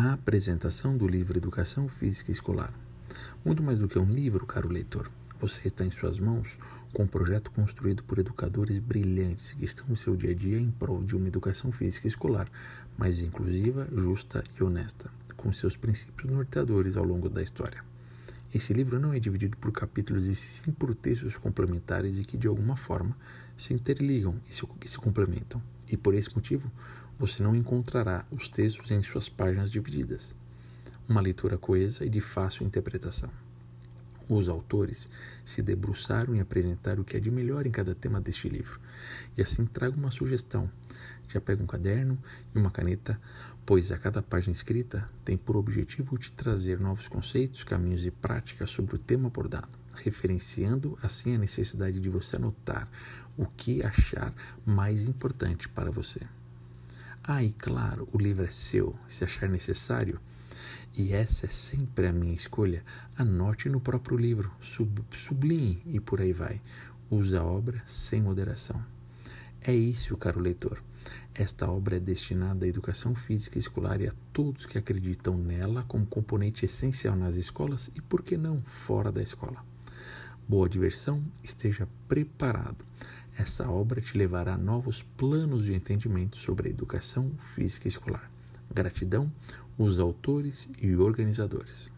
A apresentação do livro Educação Física Escolar. Muito mais do que um livro, caro leitor, você está em suas mãos com um projeto construído por educadores brilhantes que estão no seu dia a dia em prol de uma educação física escolar mais inclusiva, justa e honesta, com seus princípios norteadores ao longo da história. Esse livro não é dividido por capítulos e sim por textos complementares e que, de alguma forma, se interligam e se, e se complementam. E por esse motivo, você não encontrará os textos em suas páginas divididas. Uma leitura coesa e de fácil interpretação. Os autores se debruçaram em apresentar o que é de melhor em cada tema deste livro, e assim trago uma sugestão. Já pega um caderno e uma caneta, pois a cada página escrita tem por objetivo te trazer novos conceitos, caminhos e práticas sobre o tema abordado, referenciando assim a necessidade de você anotar o que achar mais importante para você. Ah, e claro, o livro é seu, se achar necessário. E essa é sempre a minha escolha. Anote no próprio livro, sub, sublinhe e por aí vai. Use a obra sem moderação. É isso, caro leitor. Esta obra é destinada à educação física escolar e a todos que acreditam nela como componente essencial nas escolas e, por que não, fora da escola. Boa diversão, esteja preparado. Essa obra te levará a novos planos de entendimento sobre a educação física escolar. Gratidão, os autores e organizadores.